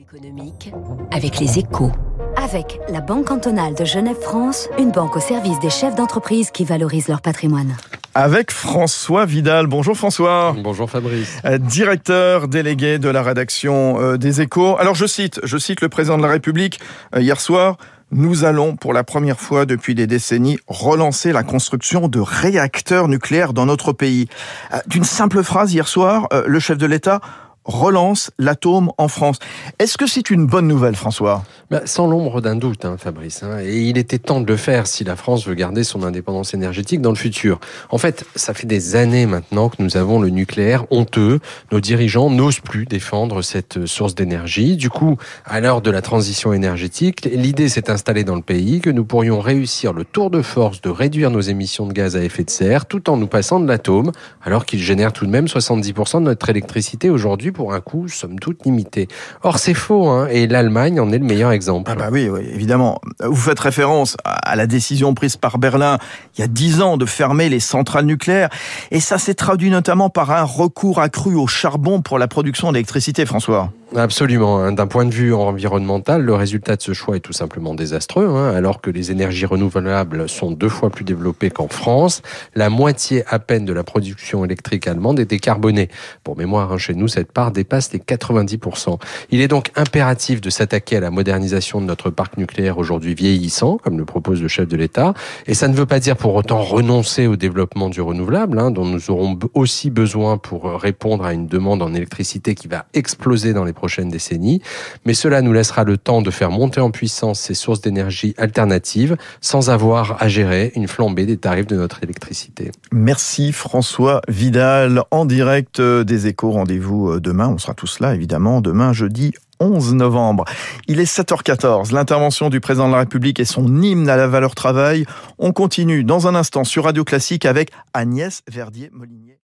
économique avec les échos. Avec la Banque cantonale de Genève-France, une banque au service des chefs d'entreprise qui valorisent leur patrimoine. Avec François Vidal. Bonjour François. Bonjour Fabrice. Euh, Directeur délégué de la rédaction euh, des Échos. Alors je cite, je cite le président de la République euh, hier soir. Nous allons, pour la première fois depuis des décennies, relancer la construction de réacteurs nucléaires dans notre pays. D'une simple phrase hier soir, le chef de l'État relance l'atome en France. Est-ce que c'est une bonne nouvelle, François? Bah, sans l'ombre d'un doute, hein, Fabrice. hein. et il était temps de le faire si la France veut garder son indépendance énergétique dans le futur. En fait, ça fait des années maintenant que nous avons le nucléaire honteux. Nos dirigeants n'osent plus défendre cette source d'énergie. Du coup, à l'heure de la transition énergétique, l'idée s'est installée dans le pays que nous pourrions réussir le tour de force de réduire nos émissions de gaz à effet de serre tout en nous passant de l'atome, alors qu'il génère tout de même 70% de notre électricité aujourd'hui pour un coût somme toute limité. Or, c'est faux, hein, et l'Allemagne en est le meilleur exemple. Ah bah oui, oui, évidemment. Vous faites référence à la décision prise par Berlin il y a dix ans de fermer les centrales nucléaires. Et ça s'est traduit notamment par un recours accru au charbon pour la production d'électricité, François. Absolument. hein. D'un point de vue environnemental, le résultat de ce choix est tout simplement désastreux. hein. Alors que les énergies renouvelables sont deux fois plus développées qu'en France, la moitié à peine de la production électrique allemande est décarbonée. Pour mémoire, hein, chez nous, cette part dépasse les 90%. Il est donc impératif de s'attaquer à la modernisation de notre parc nucléaire aujourd'hui vieillissant, comme le propose le chef de l'État. Et ça ne veut pas dire pour autant renoncer au développement du renouvelable, hein, dont nous aurons aussi besoin pour répondre à une demande en électricité qui va exploser dans les prochaines décennies. Mais cela nous laissera le temps de faire monter en puissance ces sources d'énergie alternatives sans avoir à gérer une flambée des tarifs de notre électricité. Merci François Vidal en direct euh, des échos. Rendez-vous euh, demain. On sera tous là, évidemment, demain, jeudi 11 novembre. Il est 7h14. L'intervention du président de la République et son hymne à la valeur travail. On continue dans un instant sur Radio Classique avec Agnès Verdier-Molinier.